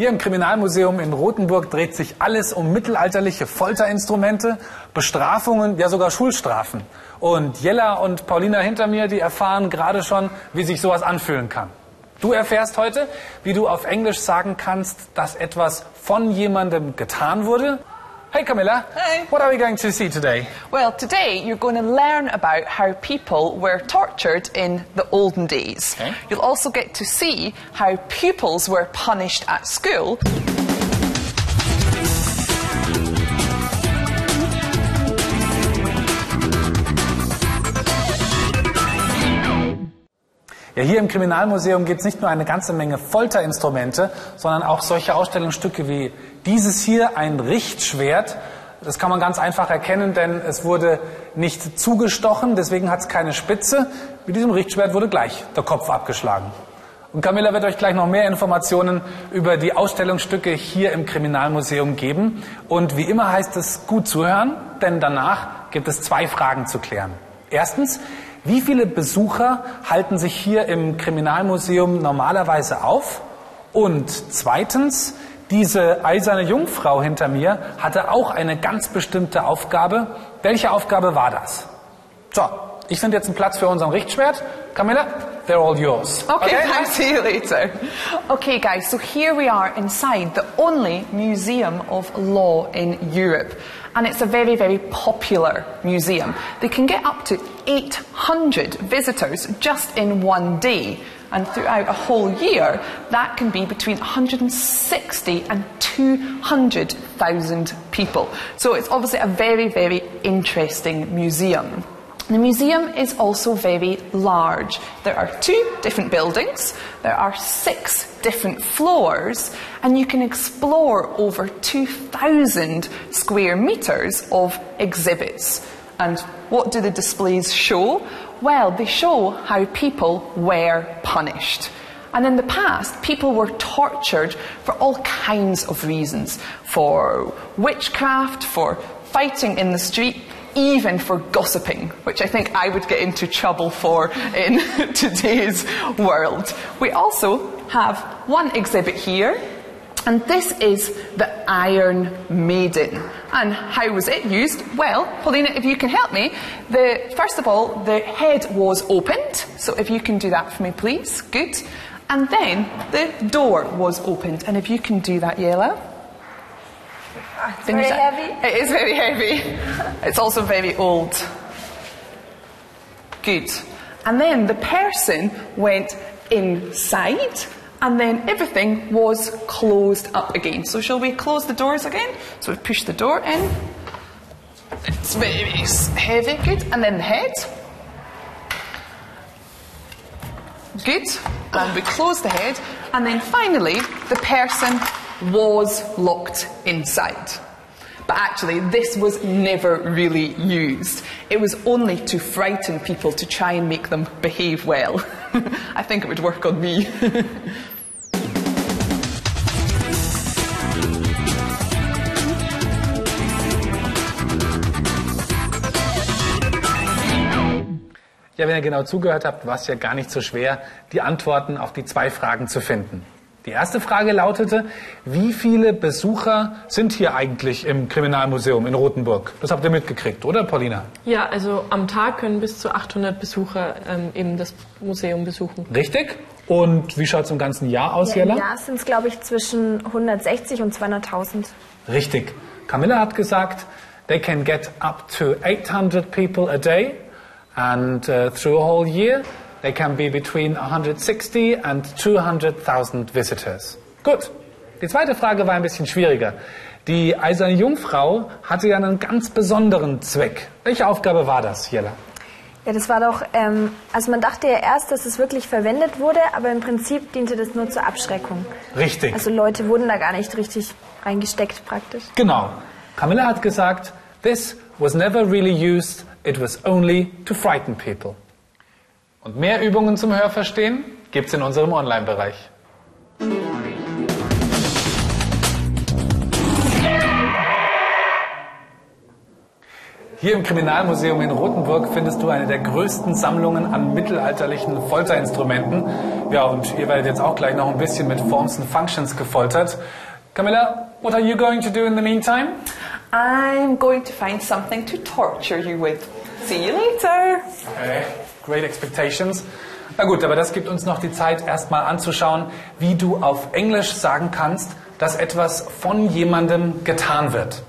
Hier im Kriminalmuseum in Rothenburg dreht sich alles um mittelalterliche Folterinstrumente, Bestrafungen, ja sogar Schulstrafen. Und Jella und Paulina hinter mir, die erfahren gerade schon, wie sich sowas anfühlen kann. Du erfährst heute, wie du auf Englisch sagen kannst, dass etwas von jemandem getan wurde. Hey Camilla. Hey. What are we going to see today? Well, today you're going to learn about how people were tortured in the olden days. Okay. You'll also get to see how pupils were punished at school. Ja, hier im Kriminalmuseum gibt es nicht nur eine ganze Menge Folterinstrumente, sondern auch solche Ausstellungsstücke wie dieses hier, ein Richtschwert. Das kann man ganz einfach erkennen, denn es wurde nicht zugestochen, deswegen hat es keine Spitze. Mit diesem Richtschwert wurde gleich der Kopf abgeschlagen. Und Camilla wird euch gleich noch mehr Informationen über die Ausstellungsstücke hier im Kriminalmuseum geben. Und wie immer heißt es gut zuhören, denn danach gibt es zwei Fragen zu klären. Erstens, wie viele Besucher halten sich hier im Kriminalmuseum normalerweise auf? Und zweitens, diese eiserne Jungfrau hinter mir hatte auch eine ganz bestimmte Aufgabe. Welche Aufgabe war das? So, ich finde jetzt einen Platz für unseren Richtschwert. Camilla, they're all yours. Okay, I'll see you later. Okay, guys, so here we are inside the only museum of law in Europe. And it's a very, very popular museum. They can get up to 800 visitors just in one day. And throughout a whole year, that can be between 160 and 200,000 people. So it's obviously a very, very interesting museum. The museum is also very large. There are two different buildings, there are six different floors, and you can explore over 2,000 square metres of exhibits. And what do the displays show? Well, they show how people were punished. And in the past, people were tortured for all kinds of reasons for witchcraft, for fighting in the street, even for gossiping, which I think I would get into trouble for in today's world. We also have one exhibit here, and this is the Iron Maiden. And how was it used? Well, Paulina, if you can help me, the, first of all, the head was opened, so if you can do that for me, please. Good. And then the door was opened, and if you can do that, Yella. It's very heavy. It is very heavy. it's also very old. Good. And then the person went inside, and then everything was closed up again. So, shall we close the doors again? So, we push the door in. It's very heavy. Good. And then the head. Good. And we close the head. And then finally, the person was locked inside. But actually, this was never really used. It was only to frighten people to try and make them behave well. I think it would work on me. Ja, wenn ihr genau zugehört habt, war es ja gar nicht so schwer, die Antworten auf die zwei Fragen zu finden. Die erste Frage lautete, wie viele Besucher sind hier eigentlich im Kriminalmuseum in Rothenburg? Das habt ihr mitgekriegt, oder Paulina? Ja, also am Tag können bis zu 800 Besucher ähm, eben das Museum besuchen. Richtig? Und wie schaut es im ganzen Jahr aus, Ja, Im Jella? Jahr sind es, glaube ich, zwischen 160 und 200.000. Richtig. Camilla hat gesagt, they can get up to 800 people a day and uh, through a whole year they can be between 160 and 200,000 visitors. Gut. Die zweite Frage war ein bisschen schwieriger. Die eiserne Jungfrau hatte ja einen ganz besonderen Zweck. Welche Aufgabe war das, Jella? Ja, das war doch, ähm, also man dachte ja erst, dass es wirklich verwendet wurde, aber im Prinzip diente das nur zur Abschreckung. Richtig. Also Leute wurden da gar nicht richtig reingesteckt praktisch. Genau. Camilla hat gesagt, this was never really used, it was only to frighten people. Und mehr Übungen zum Hörverstehen gibt's in unserem Online-Bereich. Hier im Kriminalmuseum in Rothenburg findest du eine der größten Sammlungen an mittelalterlichen Folterinstrumenten. Ja, und ihr werdet jetzt auch gleich noch ein bisschen mit Forms and Functions gefoltert. Camilla, what are you going to do in the meantime? I'm going to find something to torture you with. See you later. Okay, great expectations. Na gut, aber das gibt uns noch die Zeit, erstmal anzuschauen, wie du auf Englisch sagen kannst, dass etwas von jemandem getan wird.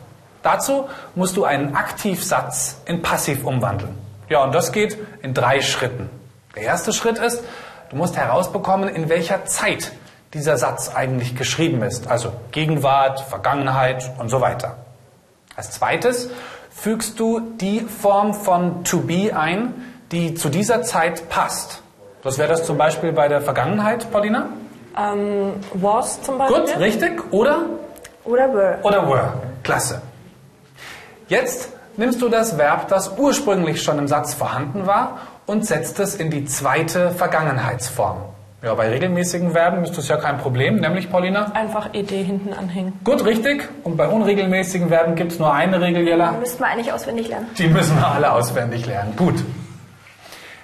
Dazu musst du einen Aktivsatz in Passiv umwandeln. Ja, und das geht in drei Schritten. Der erste Schritt ist, du musst herausbekommen, in welcher Zeit dieser Satz eigentlich geschrieben ist. Also Gegenwart, Vergangenheit und so weiter. Als zweites fügst du die Form von to be ein, die zu dieser Zeit passt. Das wäre das zum Beispiel bei der Vergangenheit, Paulina? Ähm, was zum Beispiel. Gut, richtig. Oder? Oder were. Oder were. Klasse. Jetzt nimmst du das Verb, das ursprünglich schon im Satz vorhanden war, und setzt es in die zweite Vergangenheitsform. Ja, bei regelmäßigen Verben ist das ja kein Problem, nämlich Paulina? Einfach ed hinten anhängen. Gut, richtig. Und bei unregelmäßigen Verben gibt es nur eine Regel, Jella. Müssten wir eigentlich auswendig lernen. Die müssen wir alle auswendig lernen. Gut.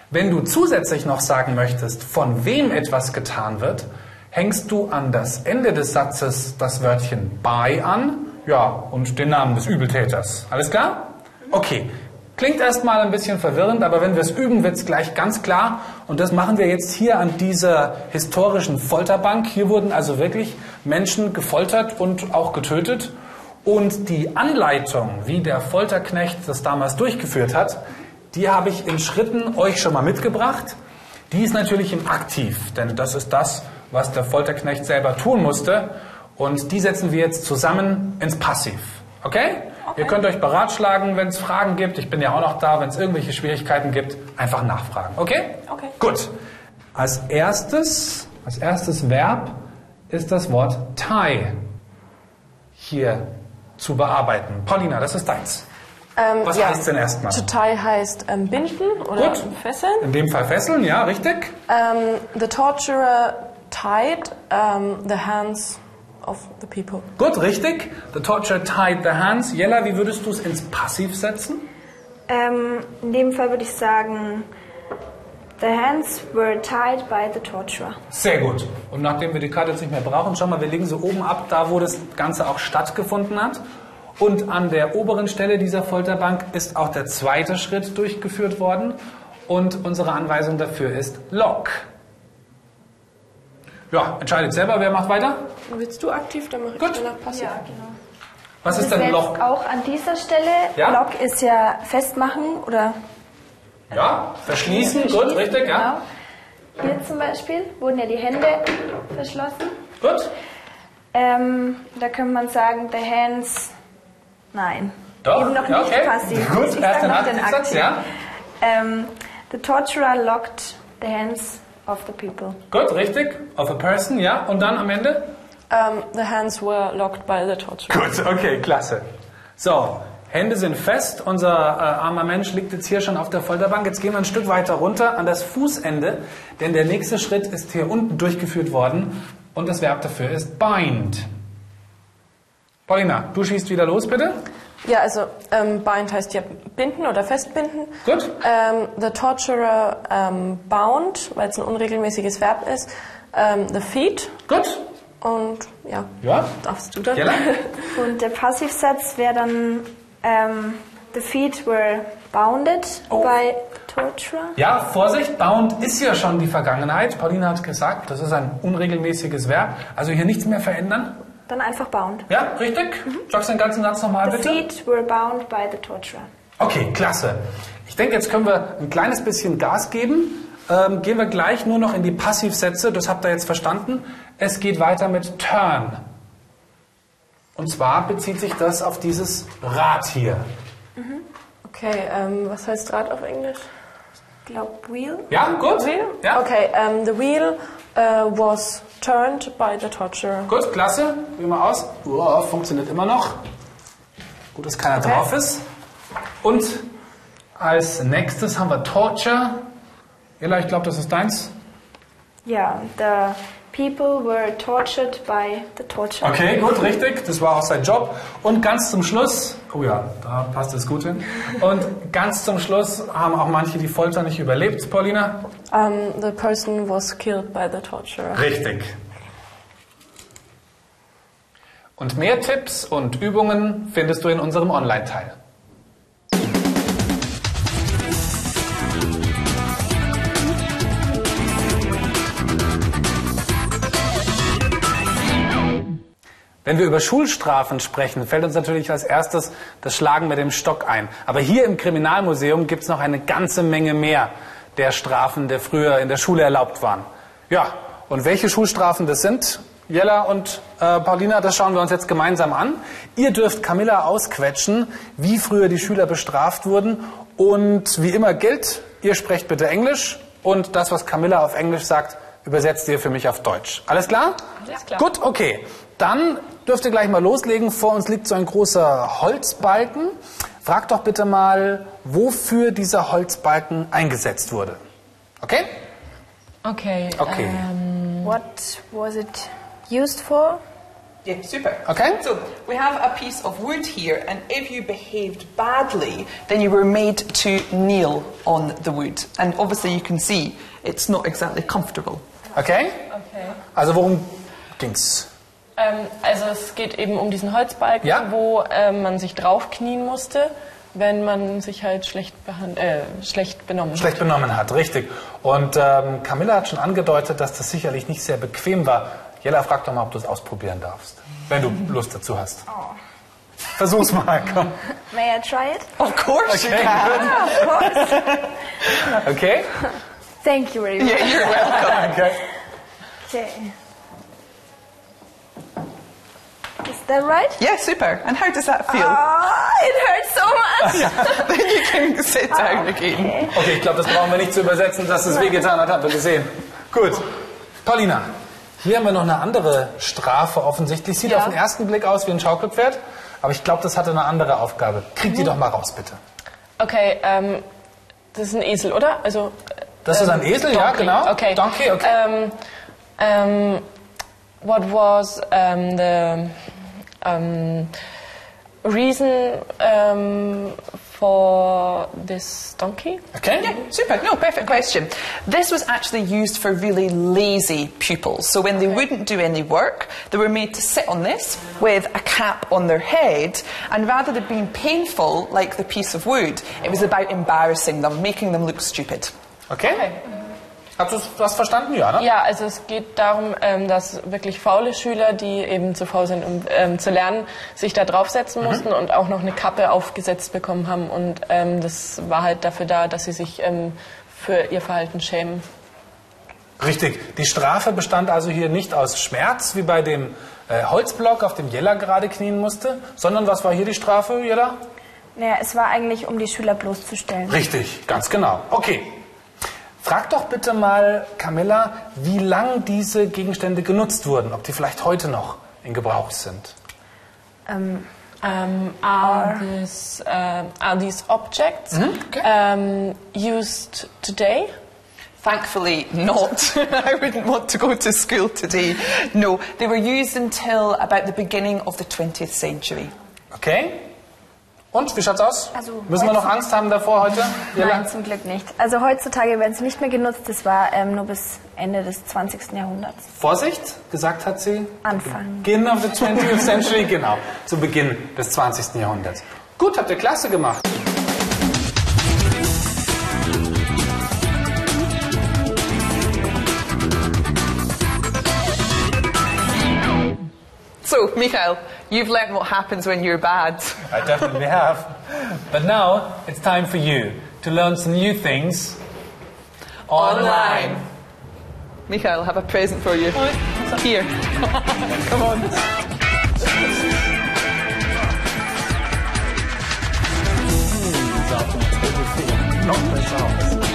Wenn du zusätzlich noch sagen möchtest, von wem etwas getan wird, hängst du an das Ende des Satzes das Wörtchen by an, ja, und den Namen des Übeltäters. Alles klar? Okay. Klingt erstmal ein bisschen verwirrend, aber wenn wir es üben, wird es gleich ganz klar. Und das machen wir jetzt hier an dieser historischen Folterbank. Hier wurden also wirklich Menschen gefoltert und auch getötet. Und die Anleitung, wie der Folterknecht das damals durchgeführt hat, die habe ich in Schritten euch schon mal mitgebracht. Die ist natürlich im Aktiv, denn das ist das, was der Folterknecht selber tun musste. Und die setzen wir jetzt zusammen ins Passiv. Okay? Ihr könnt euch beratschlagen, wenn es Fragen gibt. Ich bin ja auch noch da. Wenn es irgendwelche Schwierigkeiten gibt, einfach nachfragen. Okay? Okay. Gut. Als erstes, als erstes Verb ist das Wort tie hier zu bearbeiten. Paulina, das ist deins. Ähm, Was ja. heißt denn erstmal? To tie heißt ähm, binden oder Gut. fesseln. In dem Fall fesseln, ja, richtig? Ähm, the torturer tied ähm, the hands of the people. Gut, richtig. The torturer tied the hands. Jella, wie würdest du es ins Passiv setzen? Ähm, in dem Fall würde ich sagen, the hands were tied by the torturer. Sehr gut. Und nachdem wir die Karte jetzt nicht mehr brauchen, schau mal, wir legen sie oben ab, da wo das Ganze auch stattgefunden hat. Und an der oberen Stelle dieser Folterbank ist auch der zweite Schritt durchgeführt worden. Und unsere Anweisung dafür ist Lock. Ja, entscheidet selber, wer macht weiter? Willst du aktiv, dann mache ich Gut. danach passiv. genau. Was ist denn Lock? auch an dieser Stelle. Ja. Lock ist ja festmachen oder Ja, verschließen, gut, richtig, ja. Genau. Hier zum Beispiel wurden ja die Hände verschlossen. Gut. Ähm, da könnte man sagen, the hands. Nein. Doch, Eben noch ja, nicht okay. passiv. Gut, ich erst den noch den Aktivsatz, Aktiv. ja. Ähm, the torturer locked the hands of the people. Gut, richtig. Of a person, ja. Und dann am Ende? Ähm, the hands were locked by the torturer. Gut, okay, klasse. So, Hände sind fest. Unser äh, armer Mensch liegt jetzt hier schon auf der Folterbank. Jetzt gehen wir ein Stück weiter runter an das Fußende, denn der nächste Schritt ist hier unten durchgeführt worden und das Verb dafür ist bind. Paulina, du schießt wieder los, bitte. Ja, also ähm, bind heißt ja binden oder festbinden. Gut. Ähm, the torturer ähm, bound, weil es ein unregelmäßiges Verb ist. Ähm, the feet Gut. und ja, Ja. darfst du dann. Jella? Und der Passivsatz wäre dann ähm, the feet were bounded Oh. by torturer. Ja, Vorsicht, bound ist ja schon die Vergangenheit. Paulina hat gesagt, das ist ein unregelmäßiges Verb. Also hier nichts mehr verändern. Dann einfach bound. Ja, richtig? Sagst du den ganzen Satz nochmal, The bitte? feet were bound by the torturer. Okay, klasse. Ich denke, jetzt können wir ein kleines bisschen Gas geben. Ähm, gehen wir gleich nur noch in die Passivsätze. Das habt ihr jetzt verstanden. Es geht weiter mit turn. Und zwar bezieht sich das auf dieses Rad hier. Okay, ähm, was heißt Rad auf Englisch? Ich glaube wheel. Ja, gut? Ja, Okay, ähm, the wheel uh, was turned by the torturer. gut, klasse. Probieren wir aus. Uah, funktioniert immer noch. Gut, dass keiner Okay. drauf ist. Und als nächstes haben wir Torture. Ella, ich glaube, das ist deins. Ja, the people were tortured by the torture. Okay, gut, richtig. Das war auch sein Job. Und ganz zum Schluss, oh ja, da passt es gut hin. Und ganz zum Schluss haben auch manche die Folter nicht überlebt, Paulina. Um, the person was killed by the torturer. Richtig. Und mehr Tipps und Übungen findest du in unserem Online-Teil. Wenn wir über Schulstrafen sprechen, fällt uns natürlich als erstes das Schlagen mit dem Stock ein. Aber hier im Kriminalmuseum gibt es noch eine ganze Menge mehr der Strafen, die früher in der Schule erlaubt waren. Ja, und welche Schulstrafen das sind, Jella und äh, Paulina, das schauen wir uns jetzt gemeinsam an. Ihr dürft Camilla ausquetschen, wie früher die Schüler bestraft wurden. Und wie immer gilt, ihr sprecht bitte Englisch und das, was Camilla auf Englisch sagt, übersetzt ihr für mich auf Deutsch. Alles klar? Alles klar. Gut, okay. Dann dürft ihr gleich mal loslegen. Vor uns liegt so ein großer Holzbalken. Fragt doch bitte mal, wofür dieser Holzbalken eingesetzt wurde. Okay? Okay. Okay. ähm, What was it used for? Yeah, super. Okay. So we have a piece of wood here, and if you behaved badly, then you were made to kneel on the wood. And obviously, you can see it's not exactly comfortable. Okay? okay. Also worum ging's? Ähm, also es geht eben um diesen Holzbalken, Ja. wo ähm, man sich draufknien musste, wenn man sich halt schlecht, behand äh, schlecht benommen hat. Schlecht benommen hat, richtig. Und ähm, Camilla hat schon angedeutet, dass das sicherlich nicht sehr bequem war. Jella, frag doch mal, ob du es ausprobieren darfst, wenn du Lust dazu hast. Versuch's mal, komm. May I try it? Of course Okay, you can. of course. Okay? Thank you very much. Yeah, you're welcome. okay. Okay. Is that right? Yeah, super. And how does that feel? Ah, it hurts so much. then you can sit down again. Okay, ich glaube, das brauchen wir nicht zu übersetzen, dass es wehgetan hat, habt ihr gesehen. Gut. Paulina, hier haben wir noch eine andere Strafe offensichtlich. Sieht Ja. auf den ersten Blick aus wie ein Schaukelpferd, aber ich glaube, das hatte eine andere Aufgabe. Krieg die doch mal raus, bitte. Okay, ähm, das ist ein Esel, oder? Also, Das ist ein Esel, ja, Donkey. genau. Okay. Donkey, okay. Um, um, what was um, the um, reason um, for this donkey? Okay? Yeah, super. No, perfect question. This was actually used for really lazy pupils. So when they wouldn't do any work, they were made to sit on this with a cap on their head. And rather than being painful, like the piece of wood, it was about embarrassing them, making them look stupid. Okay? Hast du das verstanden? Ja, ne? Ja, also es geht darum, ähm, dass wirklich faule Schüler, die eben zu faul sind, um ähm, zu lernen, sich da draufsetzen mussten und auch noch eine Kappe aufgesetzt bekommen haben. Und ähm, das war halt dafür da, dass sie sich ähm, für ihr Verhalten schämen. Richtig. Die Strafe bestand also hier nicht aus Schmerz, wie bei dem äh, Holzblock, auf dem Jella gerade knien musste, sondern was war hier die Strafe, Jella? Naja, es war eigentlich, um die Schüler bloßzustellen. Richtig, ganz genau. Okay. Frag doch bitte mal, Camilla, wie lang diese Gegenstände genutzt wurden, ob die vielleicht heute noch in Gebrauch sind. Um, are, this, um, are these objects okay. um, used today? Thankfully, not. I wouldn't want to go to school today. No, they were used until about the beginning of the 20th century. Okay? Und, wie schaut's aus? Also, Müssen wir noch Angst haben davor heute? Nein, zum Glück nicht. Also heutzutage werden sie nicht mehr genutzt. Das war ähm, nur bis Ende des 20. Jahrhunderts. Vorsicht, gesagt hat sie. Anfang. Begin of the 20th century, genau. Zu Beginn des 20. Jahrhunderts. Gut, habt ihr klasse gemacht. Michael, you've learned what happens when you're bad. I definitely have. But now it's time for you to learn some new things online. online. Michael, I have a present for you. Oh, Here. Come on. Not myself.